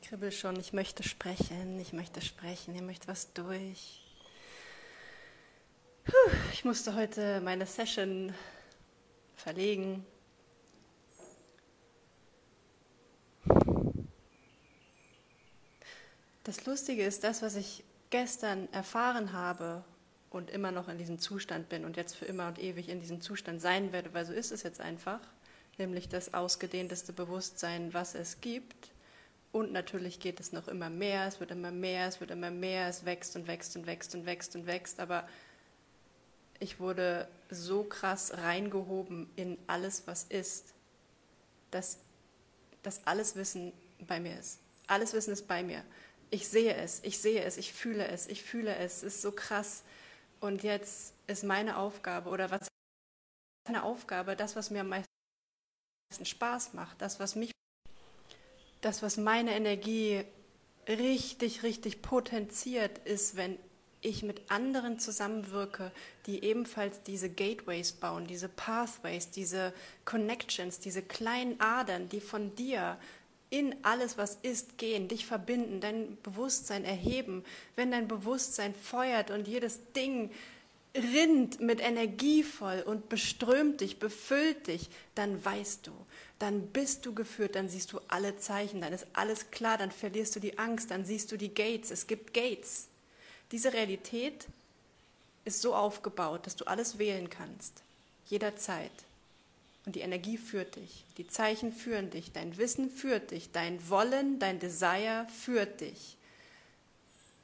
Ich kribbel schon, ich möchte sprechen, ich möchte sprechen, ihr möchte was durch. Ich musste heute meine Session verlegen. Das Lustige ist, das, was ich gestern erfahren habe und immer noch in diesem Zustand bin und jetzt für immer und ewig in diesem Zustand sein werde, weil so ist es jetzt einfach, nämlich das ausgedehnteste Bewusstsein, was es gibt. Und natürlich geht es noch immer mehr, es wird immer mehr, es wird immer mehr, es wächst und wächst und wächst und wächst und wächst, aber ich wurde so krass reingehoben in alles, was ist, dass, dass alles Wissen bei mir ist. Alles Wissen ist bei mir. Ich sehe es, ich sehe es, ich fühle es, ich fühle es. Es ist so krass. Und jetzt ist meine Aufgabe, oder was ist meine Aufgabe, das, was mir am meisten Spaß macht, das, was mich, das, was meine Energie richtig, richtig potenziert, ist, wenn ich mit anderen zusammenwirke, die ebenfalls diese Gateways bauen, diese Pathways, diese Connections, diese kleinen Adern, die von dir in alles, was ist, gehen, dich verbinden, dein Bewusstsein erheben. Wenn dein Bewusstsein feuert und jedes Ding rinnt mit Energie voll und beströmt dich, befüllt dich, dann weißt du, dann bist du geführt, dann siehst du alle Zeichen, dann ist alles klar, dann verlierst du die Angst, dann siehst du die Gates, es gibt Gates. Diese Realität ist so aufgebaut, dass du alles wählen kannst, jederzeit. Und die Energie führt dich, die Zeichen führen dich, dein Wissen führt dich, dein Wollen, dein Desire führt dich.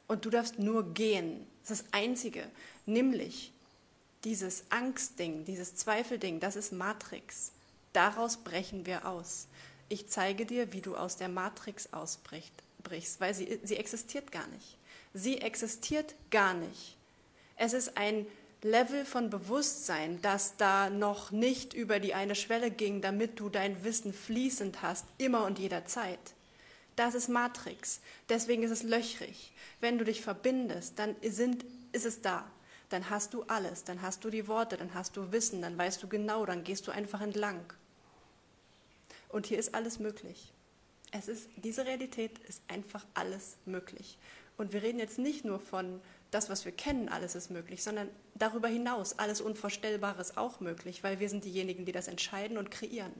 Und du darfst nur gehen. Das ist das Einzige. Nämlich dieses Angstding, dieses Zweifelding, das ist Matrix. Daraus brechen wir aus. Ich zeige dir, wie du aus der Matrix ausbrichst, weil sie, sie existiert gar nicht. Sie existiert gar nicht. Es ist ein Level von Bewusstsein, das da noch nicht über die eine Schwelle ging, damit du dein Wissen fließend hast, immer und jederzeit. Das ist Matrix. Deswegen ist es löchrig. Wenn du dich verbindest, dann sind, ist es da. Dann hast du alles. Dann hast du die Worte, dann hast du Wissen, dann weißt du genau, dann gehst du einfach entlang. Und hier ist alles möglich. Es ist, diese Realität ist einfach alles möglich. Und wir reden jetzt nicht nur von das, was wir kennen, alles ist möglich, sondern darüber hinaus, alles Unvorstellbare ist auch möglich, weil wir sind diejenigen, die das entscheiden und kreieren.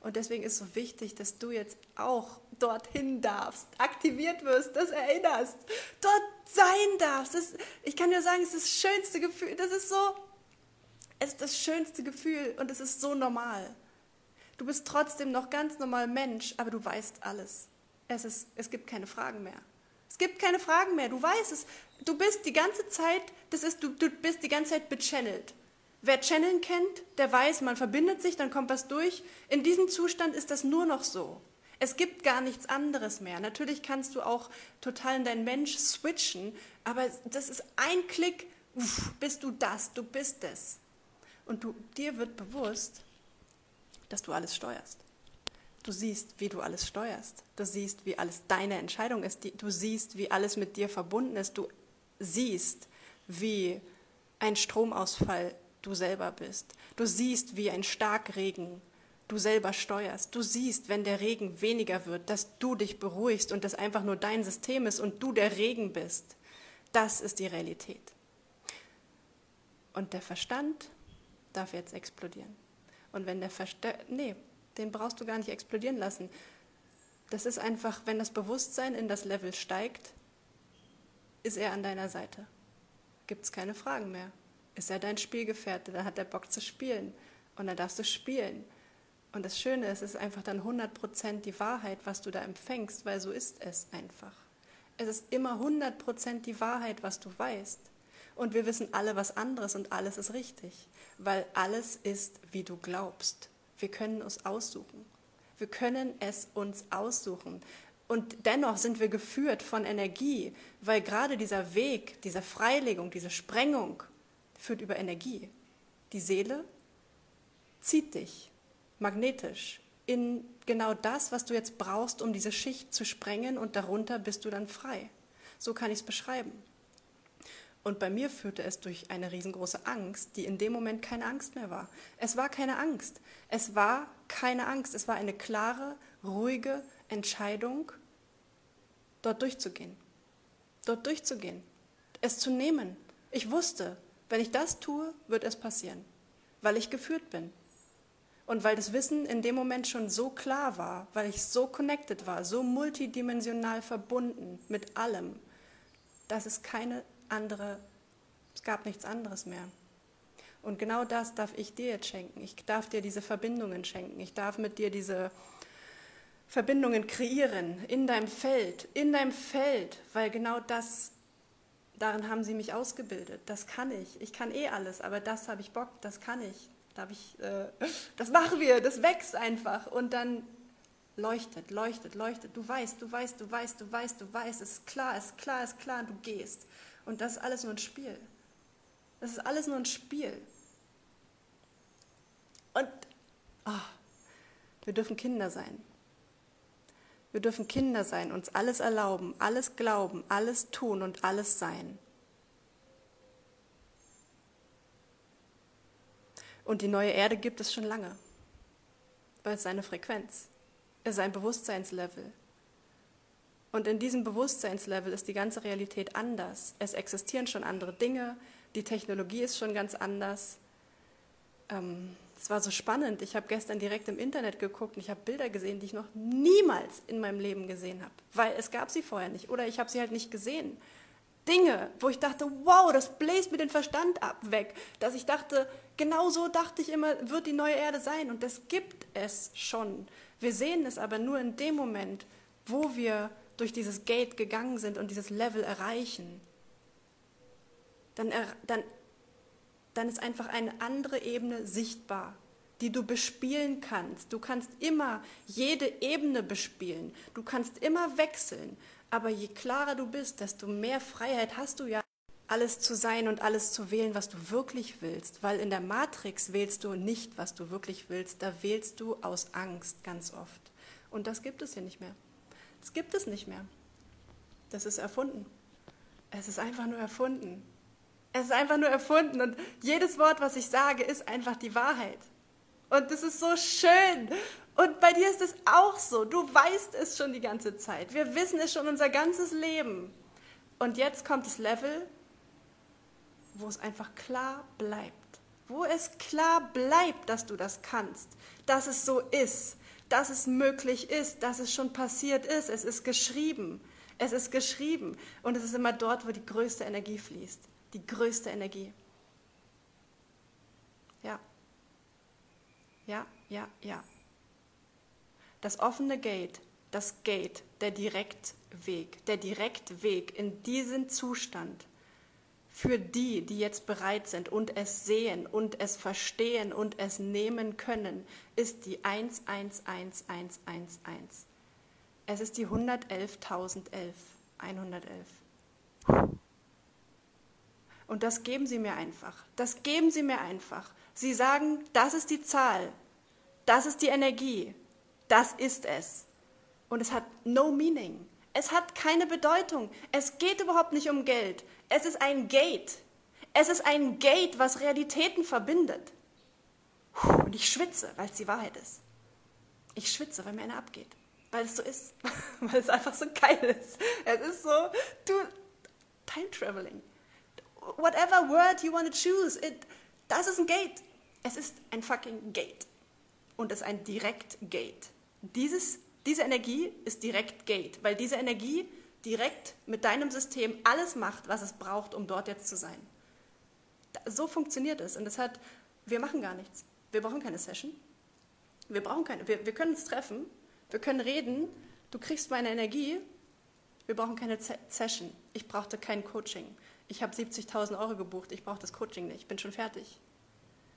Und deswegen ist es so wichtig, dass du jetzt auch dorthin darfst, aktiviert wirst, das erinnerst, dort sein darfst. Das, ich kann dir sagen, es ist das schönste Gefühl. Das ist so, es ist das schönste Gefühl und es ist so normal. Du bist trotzdem noch ganz normal Mensch, aber du weißt alles. Es, ist, es gibt keine Fragen mehr. Es gibt keine Fragen mehr. Du weißt es. Du bist die ganze Zeit, das ist, du, du bist die ganze Zeit bechannelt. Wer Channeln kennt, der weiß, man verbindet sich, dann kommt was durch. In diesem Zustand ist das nur noch so. Es gibt gar nichts anderes mehr. Natürlich kannst du auch total in dein Mensch switchen, aber das ist ein Klick, uff, bist du das, du bist es. Und du, dir wird bewusst, dass du alles steuerst. Du siehst, wie du alles steuerst. Du siehst, wie alles deine Entscheidung ist. Du siehst, wie alles mit dir verbunden ist. Du siehst, wie ein Stromausfall du selber bist. Du siehst, wie ein Starkregen du selber steuerst. Du siehst, wenn der Regen weniger wird, dass du dich beruhigst und das einfach nur dein System ist und du der Regen bist. Das ist die Realität. Und der Verstand darf jetzt explodieren. Und wenn der Verstand, nee, den brauchst du gar nicht explodieren lassen. Das ist einfach, wenn das Bewusstsein in das Level steigt, ist er an deiner Seite. Gibt es keine Fragen mehr. Ist er dein Spielgefährte, dann hat er Bock zu spielen. Und dann darfst du spielen. Und das Schöne ist, es ist einfach dann 100% die Wahrheit, was du da empfängst, weil so ist es einfach. Es ist immer 100% die Wahrheit, was du weißt. Und wir wissen alle was anderes und alles ist richtig, weil alles ist, wie du glaubst. Wir können es aussuchen. Wir können es uns aussuchen. Und dennoch sind wir geführt von Energie, weil gerade dieser Weg, diese Freilegung, diese Sprengung führt über Energie. Die Seele zieht dich magnetisch in genau das, was du jetzt brauchst, um diese Schicht zu sprengen und darunter bist du dann frei. So kann ich es beschreiben. Und bei mir führte es durch eine riesengroße Angst, die in dem Moment keine Angst mehr war. Es war keine Angst. Es war keine Angst. Es war eine klare, ruhige, Entscheidung, dort durchzugehen. Dort durchzugehen. Es zu nehmen. Ich wusste, wenn ich das tue, wird es passieren, weil ich geführt bin. Und weil das Wissen in dem Moment schon so klar war, weil ich so connected war, so multidimensional verbunden mit allem, dass es keine andere, es gab nichts anderes mehr. Und genau das darf ich dir jetzt schenken. Ich darf dir diese Verbindungen schenken. Ich darf mit dir diese Verbindungen kreieren in deinem Feld, in deinem Feld, weil genau das, darin haben sie mich ausgebildet. Das kann ich. Ich kann eh alles, aber das habe ich Bock, das kann ich. Darf ich, äh, das machen wir, das wächst einfach. Und dann leuchtet, leuchtet, leuchtet. Du weißt, du weißt, du weißt, du weißt, du weißt, es ist klar, es ist klar, es ist klar, du gehst. Und das ist alles nur ein Spiel. Das ist alles nur ein Spiel. Und oh, wir dürfen Kinder sein. Wir dürfen Kinder sein, uns alles erlauben, alles glauben, alles tun und alles sein. Und die neue Erde gibt es schon lange, weil es seine Frequenz, ist ein Bewusstseinslevel. Und in diesem Bewusstseinslevel ist die ganze Realität anders. Es existieren schon andere Dinge, die Technologie ist schon ganz anders. Ähm, es war so spannend. Ich habe gestern direkt im Internet geguckt und ich habe Bilder gesehen, die ich noch niemals in meinem Leben gesehen habe, weil es gab sie vorher nicht oder ich habe sie halt nicht gesehen. Dinge, wo ich dachte, wow, das bläst mir den Verstand ab weg. Dass ich dachte, genau so dachte ich immer, wird die neue Erde sein. Und das gibt es schon. Wir sehen es aber nur in dem Moment, wo wir durch dieses Gate gegangen sind und dieses Level erreichen. Dann, dann, dann ist einfach eine andere Ebene sichtbar, die du bespielen kannst. Du kannst immer jede Ebene bespielen. Du kannst immer wechseln. Aber je klarer du bist, desto mehr Freiheit hast du ja, alles zu sein und alles zu wählen, was du wirklich willst. Weil in der Matrix wählst du nicht, was du wirklich willst. Da wählst du aus Angst ganz oft. Und das gibt es hier nicht mehr. Das gibt es nicht mehr. Das ist erfunden. Es ist einfach nur erfunden. Es ist einfach nur erfunden. Und jedes Wort, was ich sage, ist einfach die Wahrheit. Und das ist so schön. Und bei dir ist es auch so. Du weißt es schon die ganze Zeit. Wir wissen es schon unser ganzes Leben. Und jetzt kommt das Level, wo es einfach klar bleibt. Wo es klar bleibt, dass du das kannst, dass es so ist, dass es möglich ist, dass es schon passiert ist. Es ist geschrieben. Es ist geschrieben. Und es ist immer dort, wo die größte Energie fließt. Die größte Energie. Ja. Ja, ja, ja. Das offene Gate, das Gate, der Direktweg, der Direktweg in diesen Zustand für die, die jetzt bereit sind und es sehen und es verstehen und es nehmen können, ist die 111111. Es ist die 111.011, 111. Und das geben Sie mir einfach. Das geben Sie mir einfach. Sie sagen, das ist die Zahl, das ist die Energie, das ist es. Und es hat no meaning. Es hat keine Bedeutung. Es geht überhaupt nicht um Geld. Es ist ein Gate. Es ist ein Gate, was Realitäten verbindet. Und ich schwitze, weil es die Wahrheit ist. Ich schwitze, weil mir einer abgeht. Weil es so ist. weil es einfach so geil ist. Es ist so, du, Time Traveling. Whatever word you want to choose, it, das ist ein Gate. Es ist ein fucking Gate. Und es ist ein Direkt-Gate. Diese Energie ist direkt Gate, weil diese Energie direkt mit deinem System alles macht, was es braucht, um dort jetzt zu sein. So funktioniert es. Und das hat, wir machen gar nichts. Wir brauchen keine Session. Wir brauchen keine, wir, wir können uns treffen, wir können reden, du kriegst meine Energie. Wir brauchen keine Session. Ich brauchte kein Coaching. Ich habe 70.000 Euro gebucht, ich brauche das Coaching nicht, ich bin schon fertig.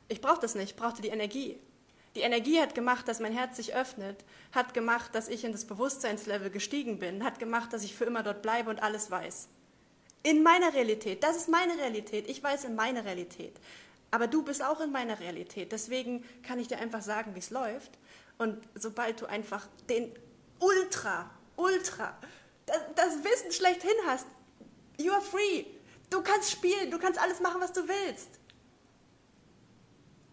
Ich brauche das nicht, ich brauchte die Energie. Die Energie hat gemacht, dass mein Herz sich öffnet, hat gemacht, dass ich in das Bewusstseinslevel gestiegen bin, hat gemacht, dass ich für immer dort bleibe und alles weiß. In meiner Realität, das ist meine Realität, ich weiß in meiner Realität. Aber du bist auch in meiner Realität, deswegen kann ich dir einfach sagen, wie es läuft. Und sobald du einfach den Ultra, Ultra, das, das Wissen schlechthin hast, you are free. Du kannst spielen, du kannst alles machen, was du willst.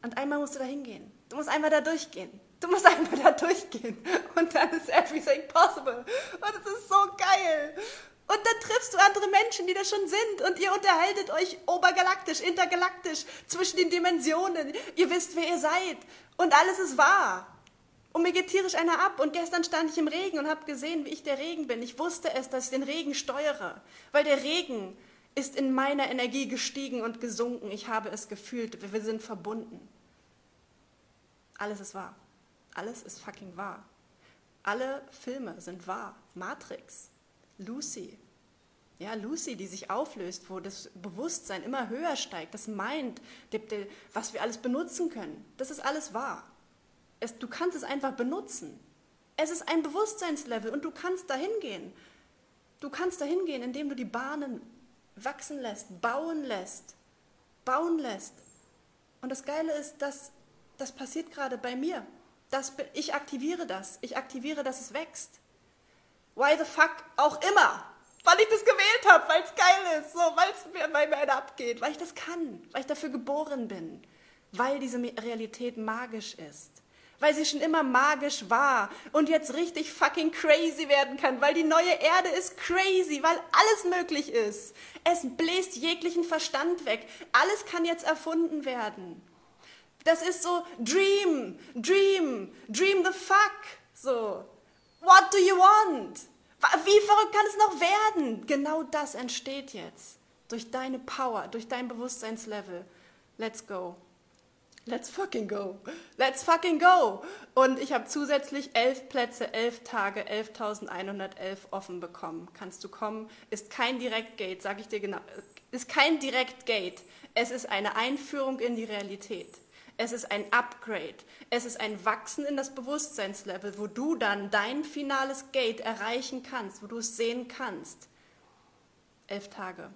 Und einmal musst du da hingehen. Du musst einmal da durchgehen. Du musst einfach da durchgehen und dann ist everything possible. Und es ist so geil. Und dann triffst du andere Menschen, die da schon sind und ihr unterhaltet euch obergalaktisch, intergalaktisch, zwischen den Dimensionen. Ihr wisst, wer ihr seid und alles ist wahr. Und mir geht tierisch einer ab. Und gestern stand ich im Regen und habe gesehen, wie ich der Regen bin. Ich wusste es, dass ich den Regen steuere, weil der Regen ist in meiner Energie gestiegen und gesunken. Ich habe es gefühlt. Wir sind verbunden. Alles ist wahr. Alles ist fucking wahr. Alle Filme sind wahr. Matrix, Lucy. Ja, Lucy, die sich auflöst, wo das Bewusstsein immer höher steigt, das Mind, was wir alles benutzen können. Das ist alles wahr. Es, du kannst es einfach benutzen. Es ist ein Bewusstseinslevel und du kannst dahin gehen. Du kannst dahin gehen, indem du die Bahnen wachsen lässt, bauen lässt, bauen lässt. Und das Geile ist, dass das passiert gerade bei mir. Das, ich aktiviere das. Ich aktiviere, dass es wächst. Why the fuck auch immer. Weil ich das gewählt habe, weil es geil ist, so, weil es mir bei mir abgeht, weil ich das kann, weil ich dafür geboren bin, weil diese Realität magisch ist weil sie schon immer magisch war und jetzt richtig fucking crazy werden kann, weil die neue Erde ist crazy, weil alles möglich ist. Es bläst jeglichen Verstand weg. Alles kann jetzt erfunden werden. Das ist so Dream, Dream, Dream the fuck. So, what do you want? Wie verrückt kann es noch werden? Genau das entsteht jetzt durch deine Power, durch dein Bewusstseinslevel. Let's go. Let's fucking go. Let's fucking go. Und ich habe zusätzlich elf Plätze, elf Tage, 11.111 offen bekommen. Kannst du kommen? Ist kein Direktgate, sage ich dir genau. Ist kein Direktgate. Es ist eine Einführung in die Realität. Es ist ein Upgrade. Es ist ein Wachsen in das Bewusstseinslevel, wo du dann dein finales Gate erreichen kannst, wo du es sehen kannst. Elf Tage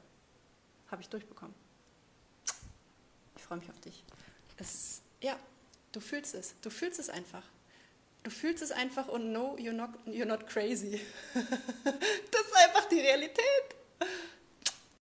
habe ich durchbekommen. Ich freue mich auf dich es, ja, du fühlst es. Du fühlst es einfach. Du fühlst es einfach und no, you're not, you're not crazy. das ist einfach die Realität.